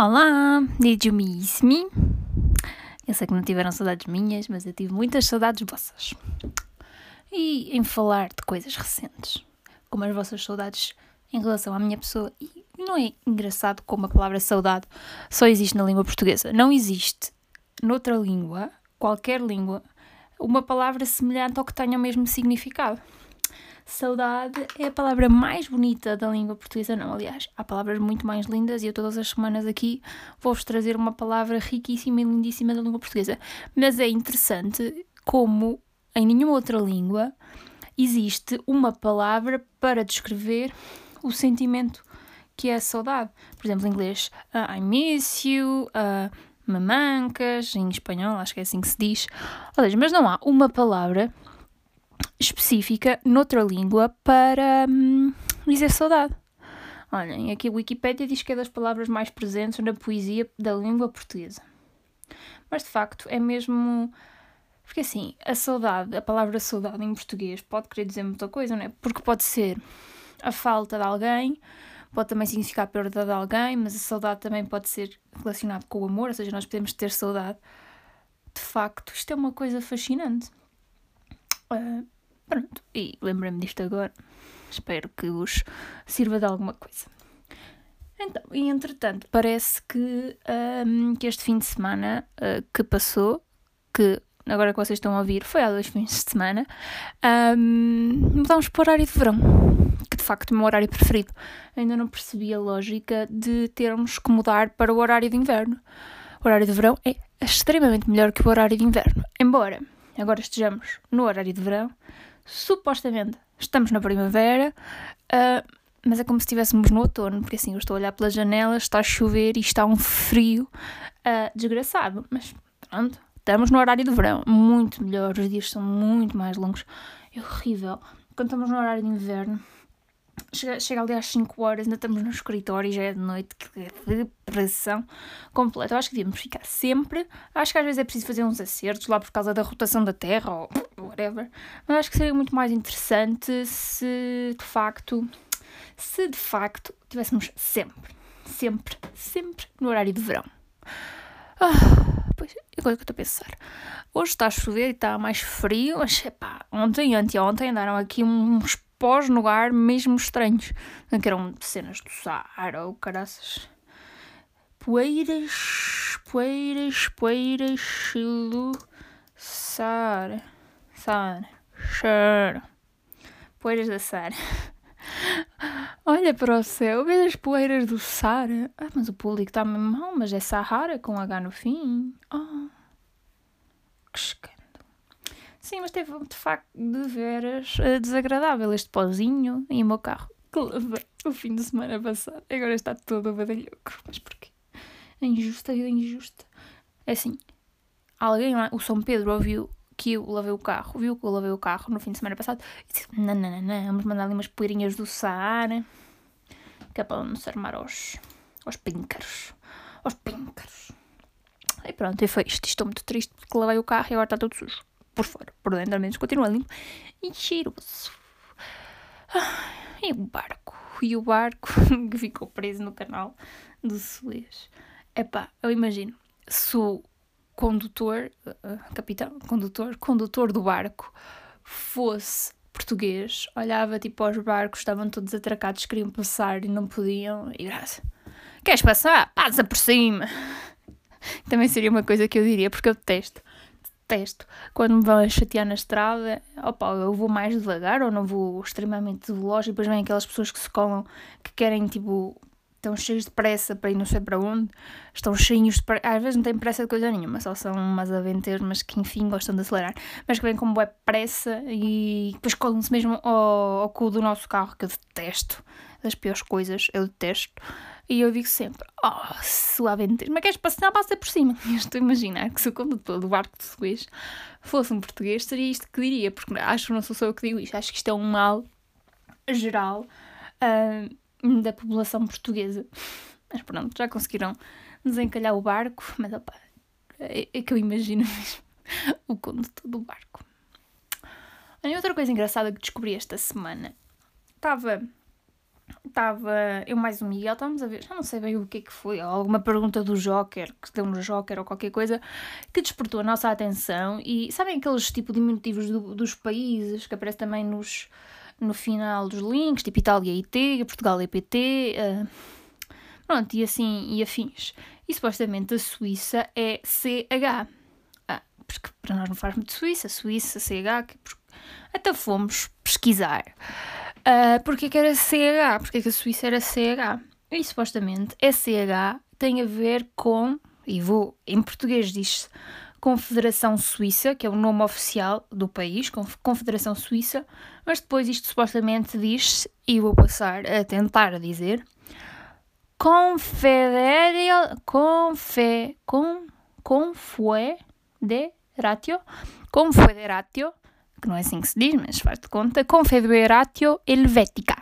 Olá, did? Eu sei que não tiveram saudades minhas, mas eu tive muitas saudades vossas. E em falar de coisas recentes, como as vossas saudades em relação à minha pessoa, e não é engraçado como a palavra saudade só existe na língua portuguesa. Não existe noutra língua, qualquer língua, uma palavra semelhante ou que tenha o mesmo significado. Saudade é a palavra mais bonita da língua portuguesa, não, aliás, há palavras muito mais lindas e eu todas as semanas aqui vou-vos trazer uma palavra riquíssima e lindíssima da língua portuguesa. Mas é interessante como em nenhuma outra língua existe uma palavra para descrever o sentimento que é saudade. Por exemplo, em inglês, uh, I miss you, uh, mamancas, em espanhol, acho que é assim que se diz. Ou seja, mas não há uma palavra específica noutra língua para hum, dizer saudade. Olhem, aqui a Wikipédia diz que é das palavras mais presentes na poesia da língua portuguesa. Mas de facto é mesmo. Porque assim, a saudade, a palavra saudade em português pode querer dizer muita coisa, não é? Porque pode ser a falta de alguém, pode também significar a perda de alguém, mas a saudade também pode ser relacionado com o amor, ou seja, nós podemos ter saudade. De facto, isto é uma coisa fascinante. Uh, Pronto, e lembrei-me disto agora. Espero que vos sirva de alguma coisa. Então, e entretanto, parece que, um, que este fim de semana uh, que passou, que agora que vocês estão a ouvir, foi há dois fins de semana, um, mudamos para o horário de verão, que de facto é o meu horário preferido. Ainda não percebi a lógica de termos que mudar para o horário de inverno. O horário de verão é extremamente melhor que o horário de inverno. Embora agora estejamos no horário de verão, supostamente estamos na primavera, uh, mas é como se estivéssemos no outono, porque assim eu estou a olhar pela janela, está a chover e está um frio uh, desgraçado. Mas pronto, estamos no horário de verão, muito melhor, os dias são muito mais longos. É horrível. Quando estamos no horário de inverno, Chega, chega ali às 5 horas, ainda estamos no escritório e já é de noite, que é depressão completa. Eu acho que devíamos ficar sempre. Acho que às vezes é preciso fazer uns acertos lá por causa da rotação da Terra ou whatever. Mas acho que seria muito mais interessante se de facto, se de facto tivéssemos sempre, sempre, sempre no horário de verão. Ah, pois, agora que eu estou a pensar. Hoje está a chover e está mais frio, mas epá, ontem e anteontem andaram aqui uns pós no ar mesmo estranhos. Que eram cenas do Saara ou caraças. Poeiras, poeiras, poeiras Saara. Saara. Saara. Poeiras da Saara. Olha para o céu, vê as poeiras do Saara. Ah, mas o público está mesmo mal, mas é Sahara com H no fim. Oh, que escândalo. Sim, mas teve de facto de veras uh, desagradável este pozinho e o meu carro que levei o fim de semana passado. Agora está todo badalhoco. Mas porquê? É injusta e injusta. É assim, alguém lá, o São Pedro ouviu que eu lavei o carro, viu que eu lavei o carro no fim de semana passado e disse: não, não, não, não, vamos mandar ali umas poeirinhas do Saara que é para não se armar aos, aos píncaros. Aos píncaros. E pronto, e foi isto. Estou muito triste porque lavei o carro e agora está todo sujo por fora, por dentro ao menos continua limpo e cheiroso. Ah, e o barco, e o barco que ficou preso no canal do Suez. Epá, eu imagino, se o condutor, uh, capitão, condutor, condutor do barco fosse português, olhava tipo aos barcos, estavam todos atracados, queriam passar e não podiam, e. Queres passar? Passa por cima! Também seria uma coisa que eu diria, porque eu detesto detesto. Quando me vão chatear na estrada, opa, eu vou mais devagar ou não vou extremamente veloz e depois vem aquelas pessoas que se colam, que querem, tipo, estão cheios de pressa para ir não sei para onde, estão cheios de pressa, às vezes não têm pressa de coisa nenhuma, só são umas aventuras, mas que enfim gostam de acelerar, mas que vêm com boa pressa e depois colam-se mesmo ao, ao cu do nosso carro, que eu detesto, das piores coisas, eu detesto. E eu digo sempre, oh, suaventeiro, mas queres passar, passa por cima. Estou a imaginar que se o condutor do barco de Suez fosse um português, seria isto que diria, porque acho que não sou só eu que digo isto, acho que isto é um mal geral uh, da população portuguesa. Mas pronto, já conseguiram desencalhar o barco, mas opa, é, é que eu imagino mesmo o condutor do barco. E outra coisa engraçada que descobri esta semana, estava estava eu mais o Miguel, estávamos a ver, já não sei bem o que é que foi, alguma pergunta do Joker, que deu no Joker ou qualquer coisa, que despertou a nossa atenção. E sabem aqueles tipo diminutivos do, dos países que aparece também nos, no final dos links, tipo Itália IT, Portugal EPT, uh, pronto, e assim, e afins. E supostamente a Suíça é CH. Ah, porque para nós não faz muito Suíça, Suíça, CH, até fomos pesquisar. Uh, porque que era CH? Porque que a Suíça era CH? E supostamente SCH tem a ver com, e vou em português diz Confederação Suíça, que é o nome oficial do país, Confederação Suíça, mas depois isto supostamente diz, e vou passar a tentar dizer, Confederal, Confe, con, Confederatio, Confederatio que não é assim que se diz, mas faz de conta, Confederatio Helvética.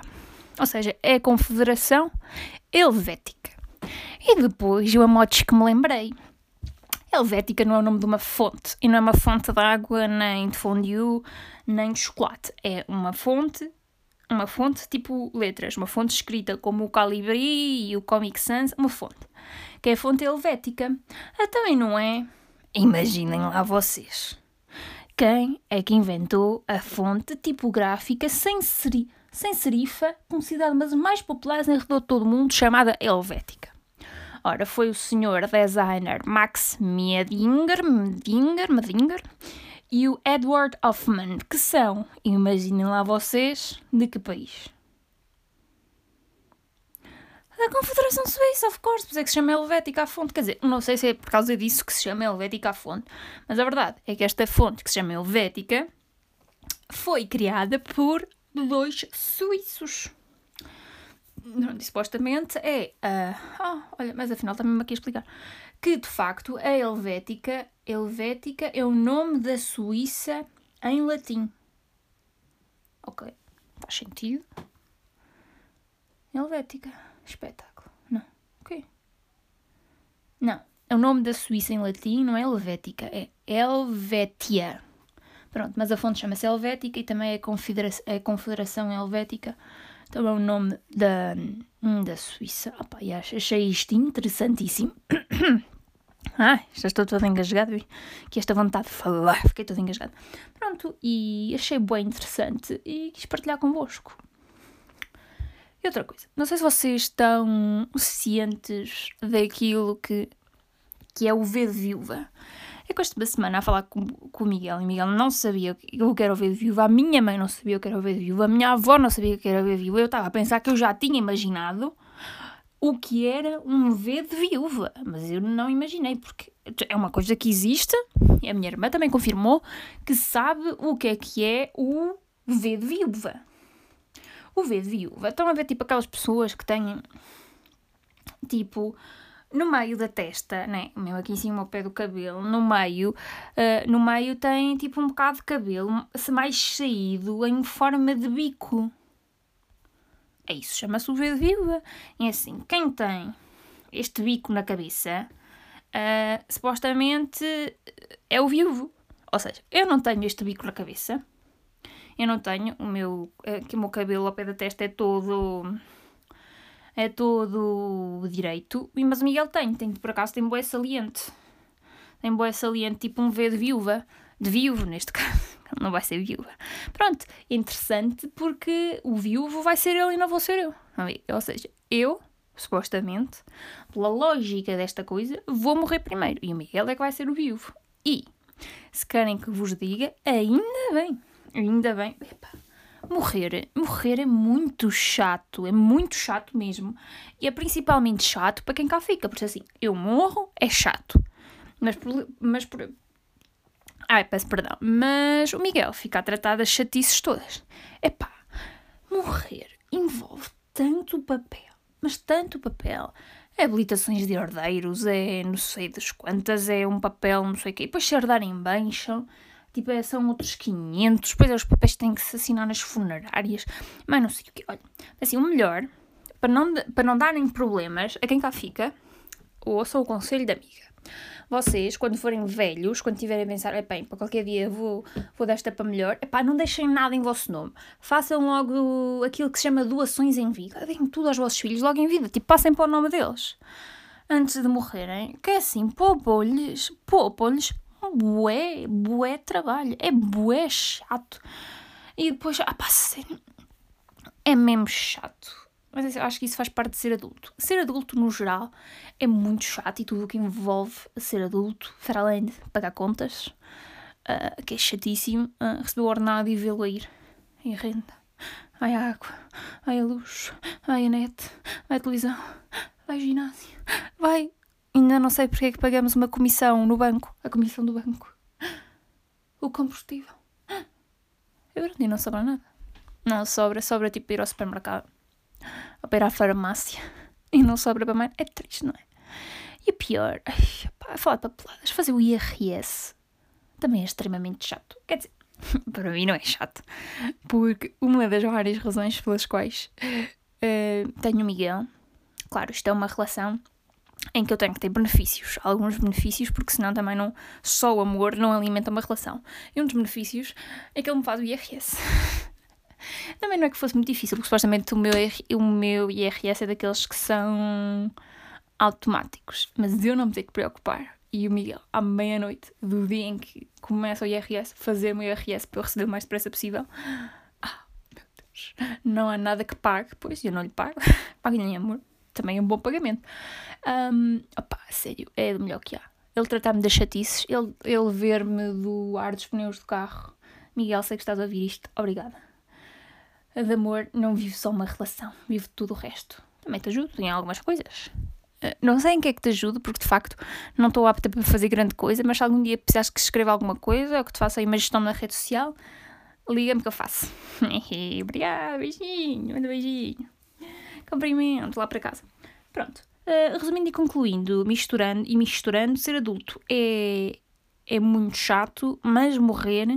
Ou seja, é a Confederação Helvética. E depois eu a modos que me lembrei. Helvética não é o nome de uma fonte, e não é uma fonte de água, nem de fondue, nem de chocolate. É uma fonte, uma fonte tipo letras, uma fonte escrita como o Calibri e o Comic Sans, uma fonte, que é a fonte helvética. Ah, também não é? Imaginem lá vocês quem é que inventou a fonte tipográfica sem, seri sem serifa, considerada das mais populares em redor de todo o mundo, chamada Helvética. Ora, foi o senhor designer Max Medinger, Medinger, Medinger e o Edward Hoffman, que são, imaginem lá vocês, de que país? da Confederação Suíça, of course, pois é que se chama Helvética a fonte. Quer dizer, não sei se é por causa disso que se chama Helvética a fonte, mas a verdade é que esta fonte que se chama Helvética foi criada por dois suíços. Supostamente é a. Oh, olha, mas afinal está-me aqui a explicar. Que de facto a Helvética, Helvética é o nome da Suíça em latim. Ok, faz sentido. Helvética. Espetáculo. Não. Ok. Não. É o nome da Suíça em latim, não é Helvética, é Helvétia. Pronto, mas a fonte chama-se Helvética e também é a Confederação Helvética. Também é o nome da, hum, da Suíça. Opa, e achei isto interessantíssimo. Ah, já estou toda engasgada, que esta vontade de falar, fiquei toda engasgada. Pronto, e achei bem interessante e quis partilhar convosco. E outra coisa, não sei se vocês estão cientes daquilo que, que é o V de viúva. É que esta semana a falar com, com o Miguel, e o Miguel não sabia o que era o V de viúva, a minha mãe não sabia o que era o V de viúva, a minha avó não sabia o que era o V de viúva. Eu estava a pensar que eu já tinha imaginado o que era um V de viúva, mas eu não imaginei, porque é uma coisa que existe, e a minha irmã também confirmou que sabe o que é que é o V de viúva. O V de viúva. Estão a ver, tipo, aquelas pessoas que têm, tipo, no meio da testa, né? Mesmo aqui em cima ao pé do cabelo, no meio, uh, no meio tem, tipo, um bocado de cabelo mais saído em forma de bico. É isso, chama-se o V de viúva. E é assim, quem tem este bico na cabeça, uh, supostamente é o viúvo. Ou seja, eu não tenho este bico na cabeça, eu não tenho. O meu, aqui o meu cabelo ao pé da testa é todo. É todo direito. Mas o Miguel tem. tem por acaso tem boé saliente. Tem boé saliente, tipo um V de viúva. De viúvo, neste caso. Não vai ser viúva. Pronto. Interessante porque o viúvo vai ser ele e não vou ser eu. Ou seja, eu supostamente, pela lógica desta coisa, vou morrer primeiro. E o Miguel é que vai ser o viúvo. E, se querem que vos diga, ainda bem. Ainda bem. Epa, morrer, morrer é muito chato, é muito chato mesmo. E é principalmente chato para quem cá fica, porque assim, eu morro, é chato. Mas, mas por. Ai, peço perdão. Mas o Miguel fica a tratar das chatices todas. Epá, morrer envolve tanto papel, mas tanto papel. É habilitações de herdeiros, é não sei das quantas, é um papel, não sei o quê. E depois se herdarem bem, são tipo, é, são outros 500, depois é os papéis que têm que se assinar nas funerárias, mas não sei o quê. Olha, assim, o melhor, para não, para não darem problemas a quem cá fica, ouça o conselho da amiga. vocês, quando forem velhos, quando tiverem a pensar, bem, para qualquer dia vou, vou desta para melhor, epá, não deixem nada em vosso nome. Façam logo aquilo que se chama doações em vida. Deem tudo aos vossos filhos logo em vida. Tipo, passem para o nome deles. Antes de morrerem. Que é assim, poupam-lhes, poupam-lhes bué, bué trabalho. É bué chato. E depois, ah pá, sério, é mesmo chato mas eu acho que isso faz parte de ser adulto. Ser adulto, no geral, é muito chato e tudo o que envolve ser adulto, para além de pagar contas, uh, que é chatíssimo, uh, receber o ordenado e vê-lo ir. E a renda. Ai a água, ai a luz, ai a net, ai a televisão, vai ginásio, vai. Ainda não sei porque é que pagamos uma comissão no banco, a comissão do banco. O combustível. Eu e não sobra nada. Não sobra, sobra tipo ir ao supermercado ou para ir à farmácia e não sobra para mais. É triste, não é? E o pior, ai, pá, falar papeladas, fazer o IRS também é extremamente chato. Quer dizer, para mim não é chato, porque uma das várias razões pelas quais uh, tenho o Miguel, claro, isto é uma relação em que eu tenho que ter benefícios, alguns benefícios, porque senão também não, só o amor não alimenta uma relação. E um dos benefícios é que ele me faz o IRS. Também não é que fosse muito difícil, porque supostamente o meu, o meu IRS é daqueles que são automáticos. Mas eu não me tenho que preocupar. E o Miguel, à meia-noite do dia em que começa o IRS, fazer o meu IRS para eu receber o mais depressa possível. Ah, meu Deus. Não há nada que pague, pois eu não lhe pago. Em amor. Também é um bom pagamento. Um, opa, sério, é do melhor que há. Ele tratar-me das chatices, ele, ele ver-me do ar dos pneus do carro. Miguel, sei que estás a ouvir isto. Obrigada de amor não vive só uma relação, vive tudo o resto. Também te ajudo em algumas coisas. Eh, não sei em que é que te ajudo, porque de facto não estou apta para fazer grande coisa, mas se algum dia precisares que escreva alguma coisa ou que te faça aí uma gestão na rede social, liga-me que eu faço. Obrigada, beijinho, manda beijinho. Cumprimento lá para casa. Pronto. Uh, resumindo e concluindo, misturando e misturando, ser adulto é, é muito chato, mas morrer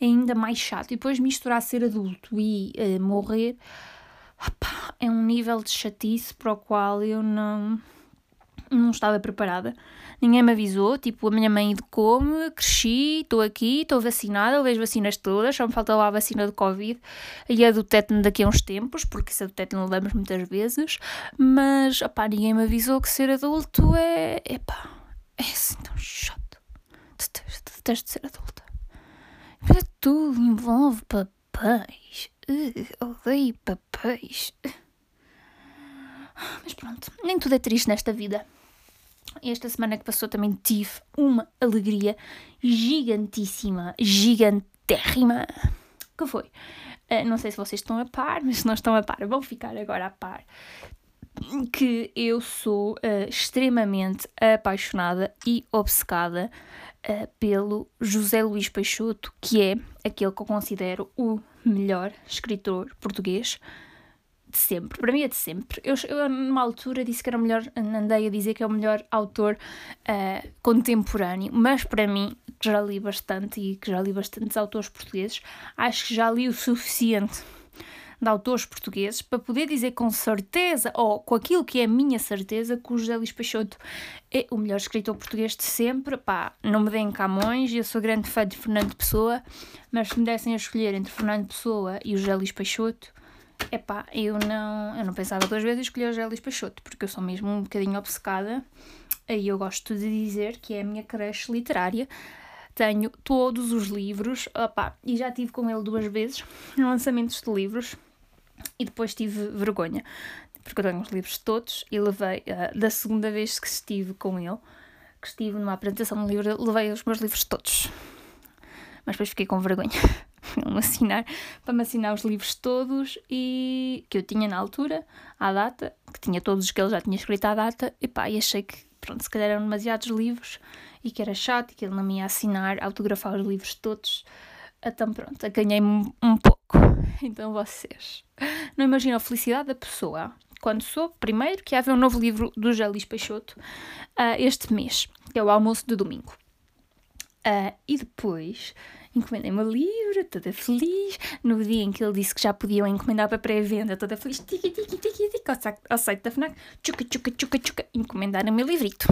é ainda mais chato. E depois misturar ser adulto e uh, morrer opa, é um nível de chatice para o qual eu não, não estava preparada. Ninguém me avisou, tipo, a minha mãe educou-me, cresci, estou aqui, estou vacinada, vejo vacinas todas, só me falta lá a vacina do Covid e a do tétano daqui a uns tempos, porque essa do tétano levamos muitas vezes, mas, opá, ninguém me avisou que ser adulto é, epá, é assim tão chato. Detesto, detesto ser adulta. Para tudo envolve papéis. Uh, odeio papéis. Mas pronto, nem tudo é triste nesta vida. Esta semana que passou também tive uma alegria gigantíssima, gigantérrima. Que foi? Uh, não sei se vocês estão a par, mas se não estão a par, vão ficar agora a par. Que eu sou uh, extremamente apaixonada e obcecada uh, pelo José Luís Peixoto, que é aquele que eu considero o melhor escritor português de sempre. Para mim é de sempre. Eu, eu numa altura disse que era o melhor, andei a dizer que é o melhor autor uh, contemporâneo, mas para mim, que já li bastante e que já li bastantes autores portugueses, acho que já li o suficiente de autores portugueses para poder dizer com certeza, ou com aquilo que é a minha certeza, que o José Luís Peixoto é o melhor escritor português de sempre. Pá, não me deem Camões, eu sou grande fã de Fernando Pessoa, mas se me dessem a escolher entre Fernando Pessoa e o José Luís Peixoto, é pá, eu não, eu não pensava duas vezes escolher o José Luís Peixoto, porque eu sou mesmo um bocadinho obcecada. Aí eu gosto de dizer que é a minha creche literária tenho todos os livros, opa, e já tive com ele duas vezes lançamentos de livros e depois tive vergonha, porque eu tenho os livros todos e levei, uh, da segunda vez que estive com ele, que estive numa apresentação de livro, levei os meus livros todos. Mas depois fiquei com vergonha de me assinar, para me assinar os livros todos e que eu tinha na altura, à data, que tinha todos os que ele já tinha escrito à data, e pá, e achei que, pronto, se calhar eram demasiados livros e que era chato e que ele não me ia assinar, autografar os livros todos. Então pronto, ganhei-me um pouco. Então vocês não imaginam a felicidade da pessoa quando soube, primeiro, que havia um novo livro do Jalis Peixoto uh, este mês, que é o Almoço de Domingo. Uh, e depois encomendei-me o livro, toda feliz. No dia em que ele disse que já podiam encomendar para pré-venda, toda feliz, tiqui, tiqui, tiqui, tiqui, ao, site da FNAC, tchuca, tchuca, tchuca, tchuca, encomendaram o meu livrito.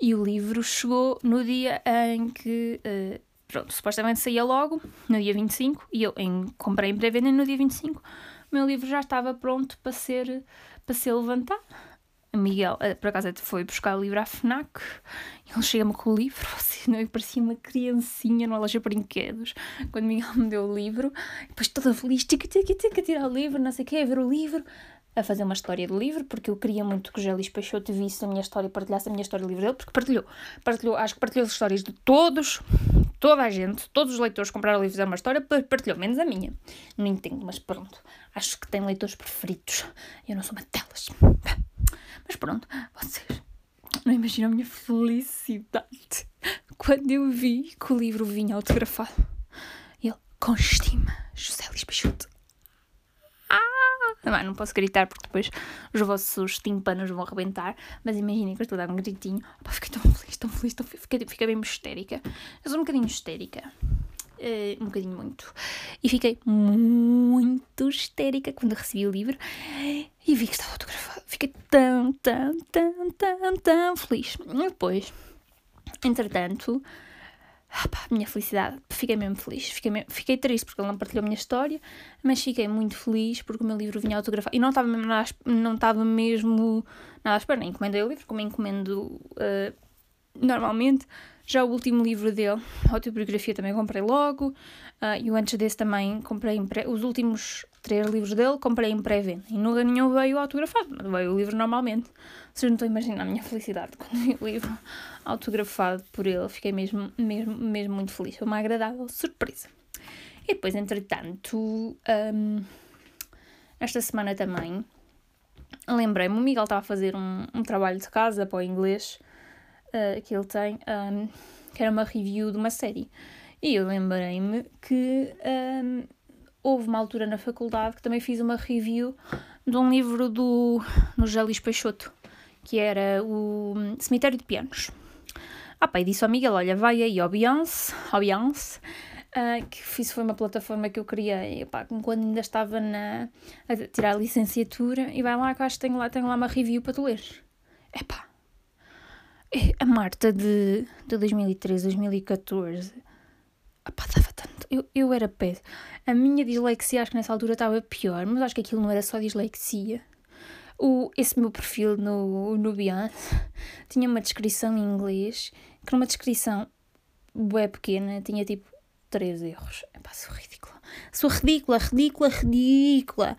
E o livro chegou no dia em que, uh, pronto, supostamente saía logo, no dia 25, e eu em, comprei em pré-venda no dia 25. O meu livro já estava pronto para ser, para ser levantado. Miguel, uh, por acaso, foi buscar o livro à FNAC. Ele chega-me com o livro, assim, eu parecia uma criancinha numa loja de brinquedos. Quando Miguel me deu o livro, depois toda feliz, tica, tica, tirar o livro, não sei o quê, a ver o livro a fazer uma história do livro, porque eu queria muito que o Gélis Peixoto visse a minha história, partilhasse a minha história do livro dele, porque partilhou. partilhou acho que partilhou as histórias de todos, toda a gente, todos os leitores que compraram o livro fizeram uma história, partilhou, menos a minha. Não entendo, mas pronto. Acho que tem leitores preferidos. Eu não sou uma delas. Mas pronto, vocês não imaginam a minha felicidade quando eu vi que o livro vinha autografado. Ele, com estima, José Luís Peixoto. Não, não posso gritar porque depois os vossos tímpanos vão arrebentar, mas imaginem que eu estou a dar um gritinho. Opa, fiquei tão feliz, tão feliz, tão feliz. Fiquei, fiquei bem histérica. Eu sou um bocadinho histérica. Uh, um bocadinho muito. E fiquei muito histérica quando recebi o livro e vi que estava autografado. Fiquei tão, tão, tão, tão, tão feliz. E depois, entretanto, pá, minha felicidade, fiquei mesmo feliz. Fiquei, mesmo, fiquei triste porque ele não partilhou a minha história, mas fiquei muito feliz porque o meu livro vinha autografado. E não estava mesmo nada, não estava mesmo nada à espera. Nem encomendei o livro, como encomendo uh, normalmente. Já o último livro dele, a autobiografia, também comprei logo. Uh, e o antes desse também comprei. Os últimos três livros dele comprei em pré-venda. E nunca nenhum veio autografado, mas veio o livro normalmente. Vocês não estão a imaginar a minha felicidade quando vi o livro autografado por ele. Fiquei mesmo, mesmo, mesmo muito feliz. Foi uma agradável surpresa. E depois, entretanto, um, esta semana também, lembrei-me, o Miguel estava a fazer um, um trabalho de casa para o inglês uh, que ele tem, um, que era uma review de uma série. E eu lembrei-me que um, houve uma altura na faculdade que também fiz uma review de um livro do no Gélis Peixoto, que era o Cemitério de Pianos. Ah, pá, e disse ao Miguel: Olha, vai aí ao Beyoncé, uh, que isso foi uma plataforma que eu criei pá, quando ainda estava na, a tirar a licenciatura, e vai lá que acho que tenho lá, tenho lá uma review para tu leres. Epá, a Marta de, de 2013, 2014 Epá, dava tanto. Eu, eu era péssimo. A minha dislexia acho que nessa altura estava pior, mas acho que aquilo não era só dislexia. O, esse meu perfil no, no Beyoncé tinha uma descrição em inglês, que numa descrição bué pequena tinha tipo três erros. Epá, sou ridícula. Sou ridícula, ridícula, ridícula.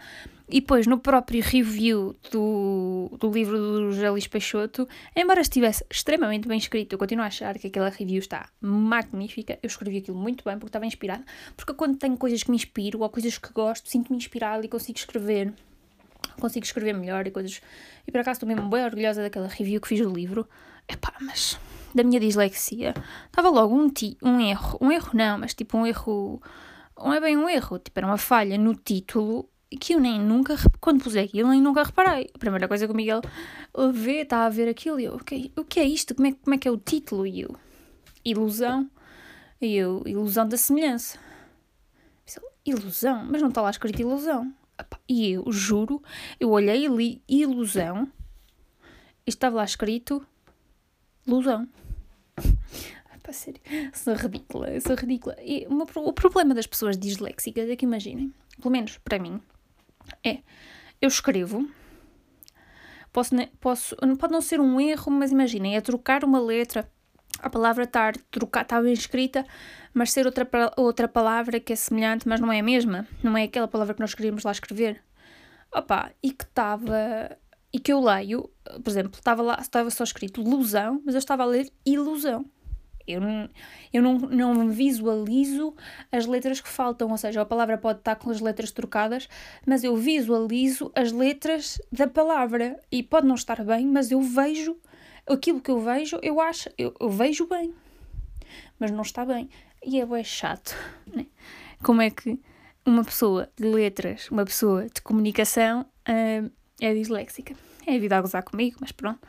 E depois, no próprio review do, do livro do Luís Peixoto, embora estivesse extremamente bem escrito, eu continuo a achar que aquela review está magnífica. Eu escrevi aquilo muito bem porque estava inspirada. Porque quando tenho coisas que me inspiro ou coisas que gosto, sinto-me inspirada e consigo escrever. Consigo escrever melhor e coisas. E por acaso estou mesmo bem orgulhosa daquela review que fiz do livro. Epá, mas da minha dislexia estava logo um, ti, um erro. Um erro não, mas tipo um erro. Não é bem um erro, tipo era uma falha no título que eu nem nunca, quando pus aquilo, nem nunca reparei. A primeira coisa que o Miguel vê, está a ver aquilo, e eu, o que é isto? Como é, como é que é o título? E eu, ilusão. E eu, ilusão da semelhança. Ilusão? Mas não está lá escrito ilusão. E eu, juro, eu olhei e li ilusão e estava lá escrito ilusão. Para sério, sou ridícula, sou ridícula. E o problema das pessoas disléxicas é que imaginem, pelo menos para mim, é, eu escrevo, posso, posso, pode não ser um erro, mas imaginem, é trocar uma letra, a palavra estar trocar, bem escrita, mas ser outra, outra palavra que é semelhante, mas não é a mesma, não é aquela palavra que nós queríamos lá escrever. Opa, e que estava, e que eu leio, por exemplo, estava lá, estava só escrito ilusão, mas eu estava a ler ilusão. Eu, não, eu não, não visualizo as letras que faltam, ou seja, a palavra pode estar com as letras trocadas, mas eu visualizo as letras da palavra e pode não estar bem, mas eu vejo aquilo que eu vejo, eu acho, eu, eu vejo bem, mas não está bem. E é chato, né? Como é que uma pessoa de letras, uma pessoa de comunicação uh, é disléxica? É vida a gozar comigo, mas pronto.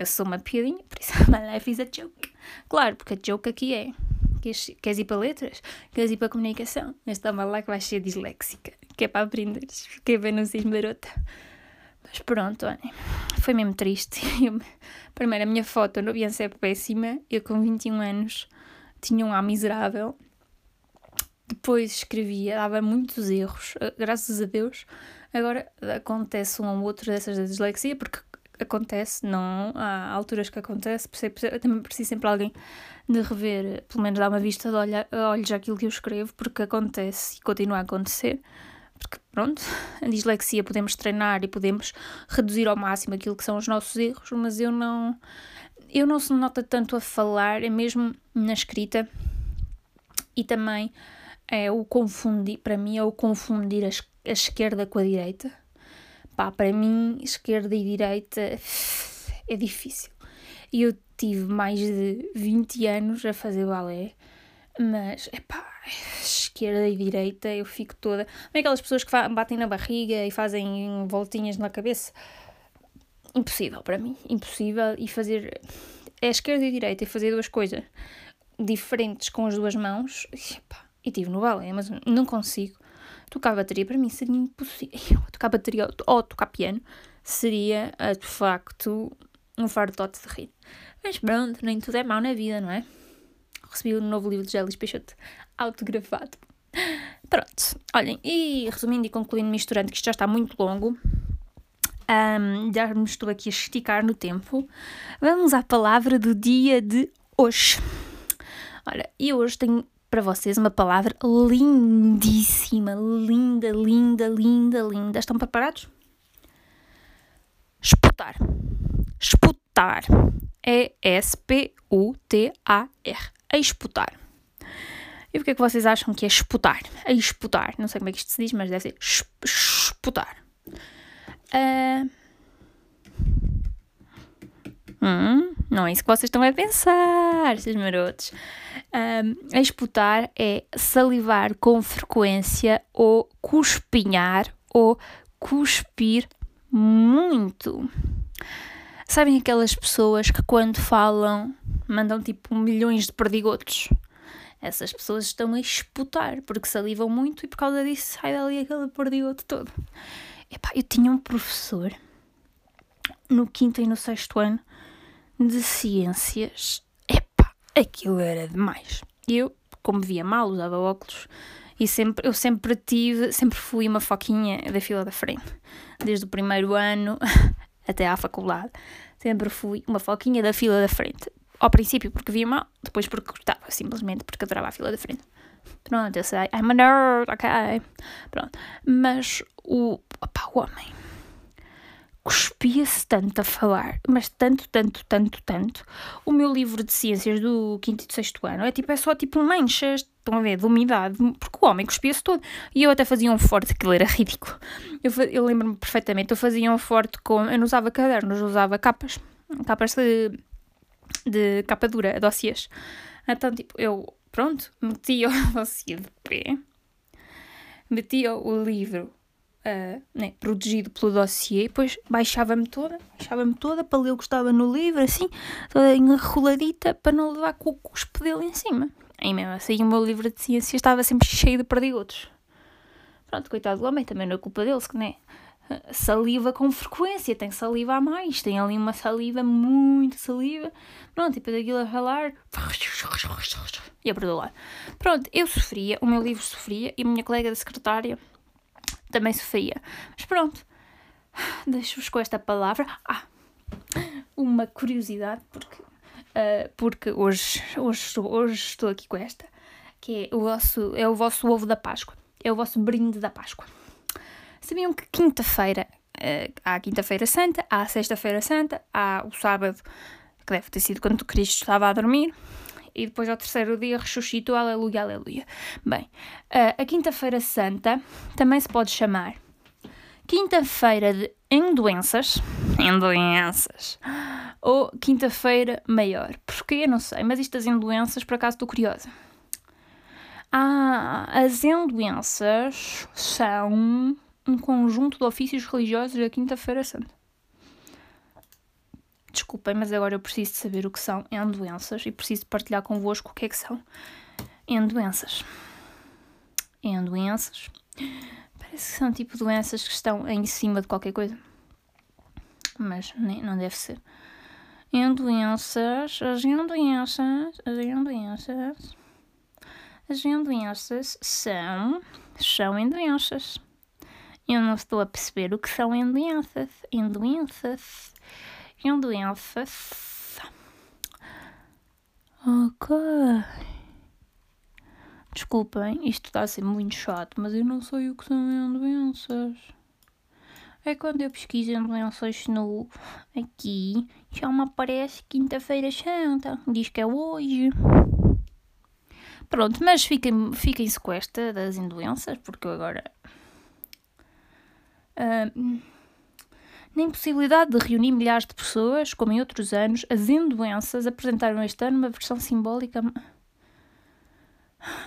Eu sou uma piadinha, por isso my life is a joke. Claro, porque a joke aqui é. Queres, queres ir para letras? Queres ir para comunicação? Mas toma lá que vais ser disléxica, que é para aprenderes. Que é bem no cismo garota. Mas pronto, olhem, foi mesmo triste. Eu, primeiro, a minha foto no Beyoncé é péssima. Eu, com 21 anos, tinha um A miserável. Depois escrevia, dava muitos erros, eh, graças a Deus. Agora acontece um ou outro dessas da dislexia, porque acontece, não há alturas que acontece, eu também preciso sempre alguém de rever, pelo menos dar uma vista de olha, olhos àquilo que eu escrevo, porque acontece e continua a acontecer. Porque, pronto, a dislexia podemos treinar e podemos reduzir ao máximo aquilo que são os nossos erros, mas eu não. Eu não se nota tanto a falar, é mesmo na escrita e também é o confundir, para mim é o confundir a, a esquerda com a direita. Pá, para mim, esquerda e direita é difícil. E eu tive mais de 20 anos a fazer balé, mas, epá, esquerda e direita, eu fico toda. Não é aquelas pessoas que batem na barriga e fazem voltinhas na cabeça? Impossível para mim, impossível. E fazer. É esquerda e direita e fazer duas coisas diferentes com as duas mãos. Epá, e tive no balé, mas não consigo. Tocar bateria para mim seria impossível. Tocar bateria ou tocar piano seria, eh, de facto, um fartote de rir. Mas pronto, nem tudo é mau na vida, não é? Recebi um novo livro de Gélis Peixoto autografado. Pronto, olhem, e resumindo e concluindo, misturando, que isto já está muito longo, um, já me estou aqui a esticar no tempo, vamos à palavra do dia de hoje. Olha, e hoje tenho para vocês uma palavra lindíssima, linda, linda, linda, linda. Estão preparados? Esputar. Esputar. E-S-P-U-T-A-R. Esputar. E o que é que vocês acham que é esputar? Esputar. Não sei como é que isto se diz, mas deve ser esputar. Uh... Hum, não é isso que vocês estão a pensar, esses marotos. Um, esputar é salivar com frequência ou cuspinhar ou cuspir muito. Sabem aquelas pessoas que quando falam mandam tipo milhões de perdigotos? Essas pessoas estão a esputar porque salivam muito e por causa disso sai dali aquele perdigoto todo. Epá, eu tinha um professor no quinto e no sexto ano de ciências aquilo era demais. Eu, como via mal, usava óculos e sempre, eu sempre tive, sempre fui uma foquinha da fila da frente. Desde o primeiro ano até à faculdade, sempre fui uma foquinha da fila da frente. Ao princípio porque via mal, depois porque gostava, simplesmente porque adorava a fila da frente. Pronto, eu sei, I'm a nerd, ok. Pronto. Mas o, opa, o homem cuspia-se tanto a falar, mas tanto, tanto, tanto, tanto. O meu livro de ciências do quinto e sexto ano é tipo, é só tipo manchas, estão a ver, de umidade, porque o homem cuspia-se todo. E eu até fazia um forte, aquilo era ridículo. Eu, eu lembro-me perfeitamente, eu fazia um forte com, eu não usava cadernos, eu usava capas, capas de, de capa dura, dossiês. Então, tipo, eu, pronto, metia o dossiê de pé, metia o livro uh, né, protegido pelo dossiê, depois baixava-me toda, baixava-me toda para ler o que estava no livro, assim, toda enroladita, para não levar com o cuspe dele em cima. Aí mesmo assim o meu livro de ciência estava sempre cheio de perdigotos. Pronto, coitado do homem, também não é culpa dele, que né? Saliva com frequência, tem saliva a mais, tem ali uma saliva, muito saliva. Pronto, e depois aquilo a falar. E a perdoar. Pronto, eu sofria, o meu livro sofria e a minha colega da secretária também sofria. Mas pronto, deixo-vos com esta palavra. Ah, uma curiosidade, porque, uh, porque hoje, hoje, estou, hoje estou aqui com esta, que é o, vosso, é o vosso ovo da Páscoa, é o vosso brinde da Páscoa. Sabiam que quinta-feira, uh, há a quinta-feira santa, há a sexta-feira santa, há o sábado, que deve ter sido quando Cristo estava a dormir, e depois ao terceiro dia ressuscitou, aleluia, aleluia. Bem, a Quinta-feira Santa também se pode chamar Quinta-feira de Endoenças, Endoenças, ou Quinta-feira Maior. Porquê? Não sei, mas estas endoenças, por acaso, estou curiosa. Ah, as endoenças são um conjunto de ofícios religiosos da Quinta-feira Santa. Desculpem, mas agora eu preciso de saber o que são endoenças e preciso partilhar convosco o que é que são endoenças. Endoenças. Parece que são tipo doenças que estão em cima de qualquer coisa. mas nem, não deve ser. Em doenças, as doenças, as doenças, as doenças são, são em doenças. Eu não estou a perceber o que são em doenças, em doenças, doenças. Ok. Desculpem, isto está a ser muito chato, mas eu não sei o que são doenças. É quando eu pesquiso em doenças no aqui, já me aparece quinta-feira santa. Diz que é hoje. Pronto, mas fiquem, fiquem-se com esta das indoenças, porque eu agora. Uh, na impossibilidade de reunir milhares de pessoas, como em outros anos, as endoenças apresentaram este ano uma versão simbólica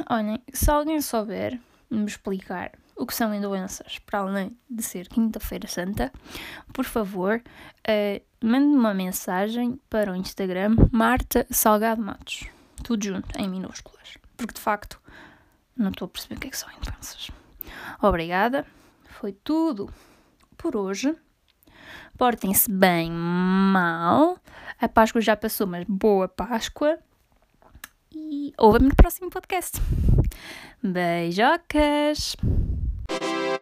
Olhem, se alguém souber me explicar o que são doenças, para além de ser Quinta-feira Santa, por favor, uh, mande-me uma mensagem para o Instagram Marta Salgado Matos. Tudo junto, em minúsculas. Porque de facto não estou a perceber o que é que são doenças. Obrigada. Foi tudo por hoje. Portem-se bem mal. A Páscoa já passou, mas boa Páscoa e ouvem-me no próximo podcast. Beijocas!